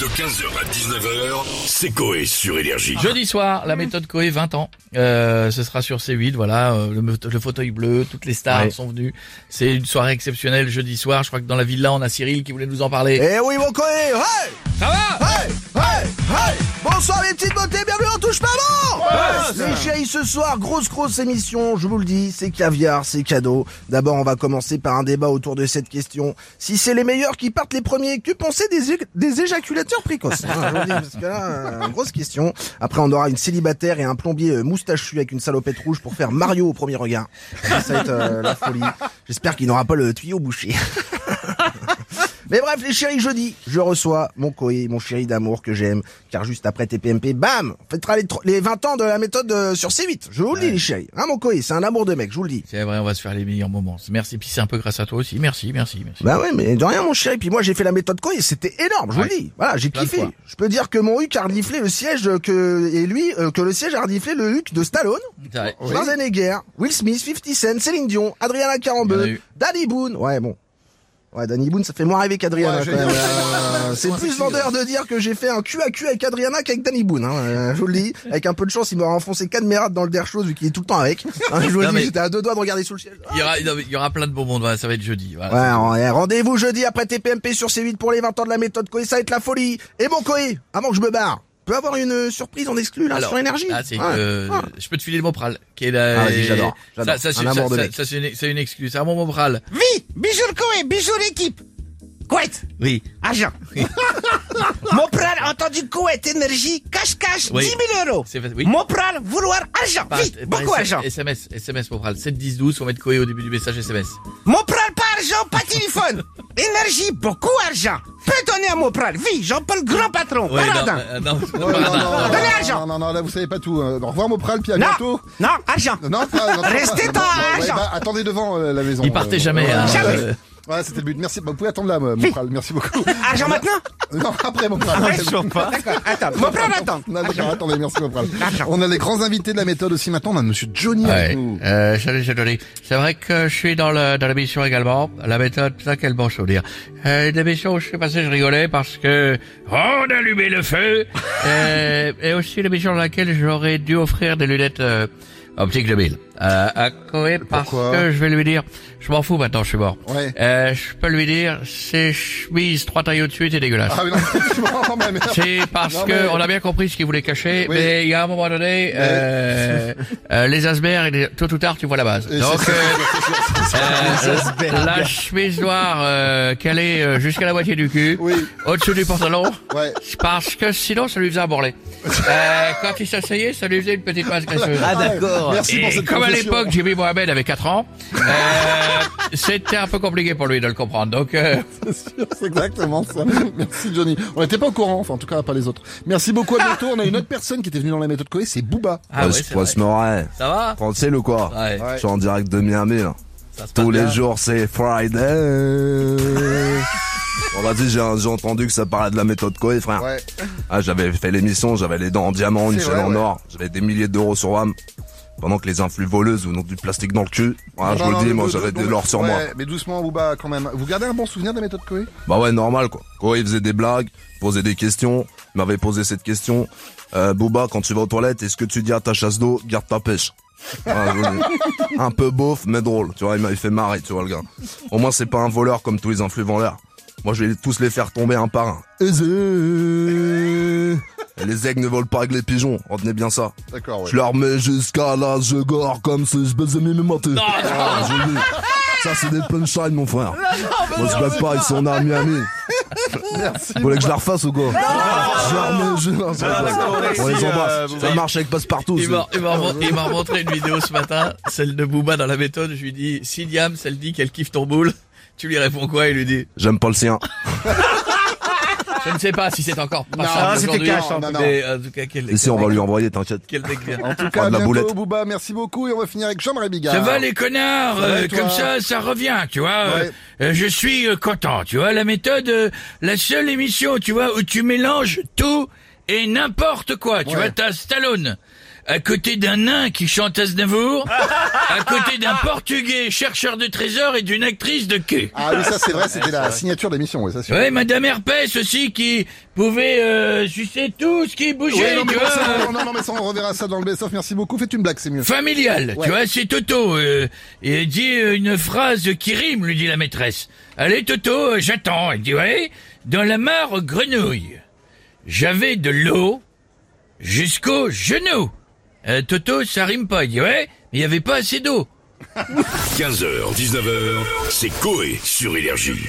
De 15h à 19h, c'est Coé sur Énergie. Jeudi soir, la méthode Coé 20 ans. Euh, ce sera sur C8, voilà, euh, le, le fauteuil bleu, toutes les stars Ouais. sont venues. C'est une soirée exceptionnelle jeudi soir. Je crois que dans la villa, on a Cyril qui voulait nous en parler. Eh oui mon coé, hey Ça va? Hey Hey Hey Bonsoir les petites beautés, ce soir, grosse grosse émission, je vous le dis, c'est caviar, c'est cadeau. D'abord on va commencer par un débat autour de cette question. Si c'est les meilleurs qui partent les premiers, que penser des, des éjaculateurs précoces? Hein, Je vous dis, parce que là, euh, grosse question. Après on aura une célibataire et un plombier euh, moustachu avec une salopette rouge pour faire Mario au premier regard. Ça va être euh, la folie. J'espère qu'il n'aura pas le tuyau bouché. Mais bref, les chéris, jeudi, je reçois mon Koé, mon chéri d'amour que j'aime, car juste après TPMP, bam, on fêtera les, tro- les 20 ans de la méthode euh, sur C8. Je vous le dis, les chéris. Hein, mon Koé, c'est un amour de mec, je vous le dis. C'est vrai, on va se faire les meilleurs moments. Merci, puis c'est un peu grâce à toi aussi. Merci, merci, merci. Bah ouais, mais de rien, mon chéri. Puis moi, j'ai fait la méthode Koé, c'était énorme, je vous le dis. Voilà, j'ai kiffé. Je peux dire que mon Huc a reniflé le siège que, et lui, euh, que le siège a reniflé le Huc de Stallone. Schwarzenegger, Will Smith, 50 Cent, Céline Dion, Adriana Carambeu, eu. Danny Boone. Ouais, bon. Ouais, Danny Boone, ça fait moins rêver qu'Adriana, Ouais, quand même. Euh, c'est plus vendeur de dire que j'ai fait un cul à cul avec Adriana qu'avec Danny Boone, hein. Euh, je vous le dis. Avec un peu de chance, il m'aura enfoncé quatre mérades dans le der chose vu qu'il est tout le temps avec. Hein, je vous le dis, j'étais à deux doigts de regarder sous le ciel. Il y aura, non, mais il y aura plein de. Voilà, ça va être jeudi. Voilà. Ouais, ouais, rendez-vous jeudi après TPMP sur C8 pour les 20 ans de la méthode Koé, ça va être la folie. Et bon Koé, avant que je me barre, peut avoir une euh, surprise en exclu là Alors, sur énergie. Ah, Ouais, euh, ouais. je peux te filer le Mopral, qui est la. Ah, vas-y, j'adore, j'adore. Ça, ça, c'est une, excuse. C'est un bon Mopral. Oui, bisous le Koé, bisous l'équipe. Couette, Oui. argent. Mopral, entendu Couette, énergie, cache-cache, Oui. 10 000 euros. Oui. Mopral, vouloir argent, Par- vite, par beaucoup argent. SMS, SMS Mopral. 7 10 12, faut mettre Coé au début du message SMS. Mopral, pas argent, pas téléphone. énergie, beaucoup argent. Peux donner à Mopral, oui, Jean-Paul grand patron, non, paradin. euh, non, Ouais, non, non, non, non, non, Donnez non, l'argent. non, non, non, là vous savez pas tout. Euh, au revoir Mopral, puis à Non, bientôt. non, argent. Non, pas, non, Restez pas- dans Ouais, l'argent. bah, attendez devant euh, la maison. Il partait euh, jamais. hein, Jamais. euh, Ouais, c'était le but. Merci. Bah, vous pouvez attendre là, euh, Mopral. Merci beaucoup. Argent maintenant non, après Mopral. D'accord, attends, Mopral attend. Non, d'accord, attendez, merci Mopral. L'argent. On a les grands invités de la méthode aussi maintenant. On a Monsieur Johnny Ouais. avec nous. Euh, salut, c'est Johnny. C'est vrai que je suis dans le, dans l'émission également. La méthode, ça, quel bon souvenir. Euh, une émission où je suis passé, je rigolais parce que on allumait le feu. euh, et aussi l'émission dans laquelle j'aurais dû offrir des lunettes, euh, optiques de mille. Euh, à Coé parce Pourquoi que je vais lui dire, je m'en fous maintenant, je suis mort. Ouais. Euh, je peux lui dire, ces chemises trois tailles au-dessus, c'est dégueulasse. Ah oui, non, effectivement, mais merde. C'est parce Non, que mais- on a bien compris ce qu'il voulait cacher, Oui. mais il y a un moment donné, euh, euh, les asbergs, et tôt ou tard, tu vois la base. Et Donc, c'est- euh, euh, la chemise noire euh, calée euh, jusqu'à la moitié du cul, Oui. au-dessous du pantalon, Ouais. parce que sinon, ça lui faisait un bourrelet. Euh, quand il s'asseyait, ça lui faisait une petite masse graisseuse. Ah d'accord. Merci pour Et cette comme à l'époque, Jimmy Mohamed avait 4 ans, euh, c'était un peu compliqué pour lui de le comprendre. Donc, euh, C'est sûr, c'est exactement ça. Merci Johnny. On n'était pas au courant, enfin en tout cas pas les autres. Merci beaucoup à bientôt. On a une autre personne qui était venue dans la méthode Coé, c'est Booba. ah ouais. Moret. Ça va Tranquille ou quoi Ouais. Je suis en direct de Miami là. Tous les bien. jours c'est Friday. bon vas-y, j'ai j'ai entendu que ça parlait de la méthode Coé frère. Ouais. Ah, j'avais fait l'émission, j'avais les dents en diamant, une chaîne en ouais. or, j'avais des milliers d'euros sur WAM. Pendant que les influx voleuses ou non du plastique dans le cul. Voilà, je vous le dis, moi vous- j'avais de vous- l'or sur ouais, moi. Mais doucement Booba quand même. Vous gardez un bon souvenir de la méthode Coé Bah ouais, normal quoi. Coé faisait des blagues, posait des questions, il m'avait posé cette question. Euh, Booba, quand tu vas aux toilettes, est-ce que tu dis à ta chasse d'eau, garde ta pêche? Vous dis. Un peu beauf, mais drôle. Tu vois, il m'avait fait marrer, tu vois le gars. Au moins, c'est pas un voleur comme tous les influx vendeurs. Moi, je vais tous les faire tomber un par un. Les aigles ne volent pas avec les pigeons. Retenez bien ça. D'accord, ouais. Je leur mets jusqu'à là, je gore comme si je baisais mes matés. Ah. Ça, c'est des punchlines, mon frère. Moi, je blague pas, ils sont à Miami. Merci. Vous voulez que je la refasse ou quoi Je la remets, je non, ça va. On les embrasse. Ça marche avec passe-partout. Il m'a il m'a remon- il m'a remontré une vidéo ce matin, celle de Booba dans la méthode. Je lui dis, si Diam, elle dit qu'elle kiffe ton boule, tu lui réponds quoi? Il lui dit, J'aime pas le sien. je ne sais pas si c'est encore pas Non, ça c'était aujourd'hui, cash, non, non. mais en tout cas, quel, Et si, on va lui envoyer, t'inquiète. quel mec bien. En tout cas, la bientôt boulette. Booba, merci beaucoup et on va finir avec Jean-Marie Bigard. Ça va les connards Ça va, euh, Comme ça, ça revient, tu vois. euh, Ouais. euh, je suis euh, content, tu vois. La méthode, euh, la seule émission, tu vois, où tu mélanges tout et n'importe quoi. Tu Ouais. vois, t'as Stallone, à côté d'un nain qui chante Aznavour, à côté d'un portugais chercheur de trésors et d'une actrice de quai. Ah oui, ça c'est vrai, c'était la signature d'émission, oui, ça c'est Ouais, Madame Herpès aussi qui pouvait euh, sucer tout ce qui bougeait, Ouais, non, mais tu bon, vois. ça, non, non, non, mais ça, on reverra ça dans le best-of. Merci beaucoup. Faites une blague, c'est mieux. Familial, Ouais. tu vois, c'est Toto. Euh, et il dit euh, une phrase qui rime, lui dit la maîtresse. Allez Toto, euh, j'attends. Il dit ouais, dans la mare grenouille, j'avais de l'eau jusqu'au genou. Euh, Toto, ça rime pas. Il ouais, mais il y avait pas assez d'eau. 15h, 19h, c'est Coé sur Énergie.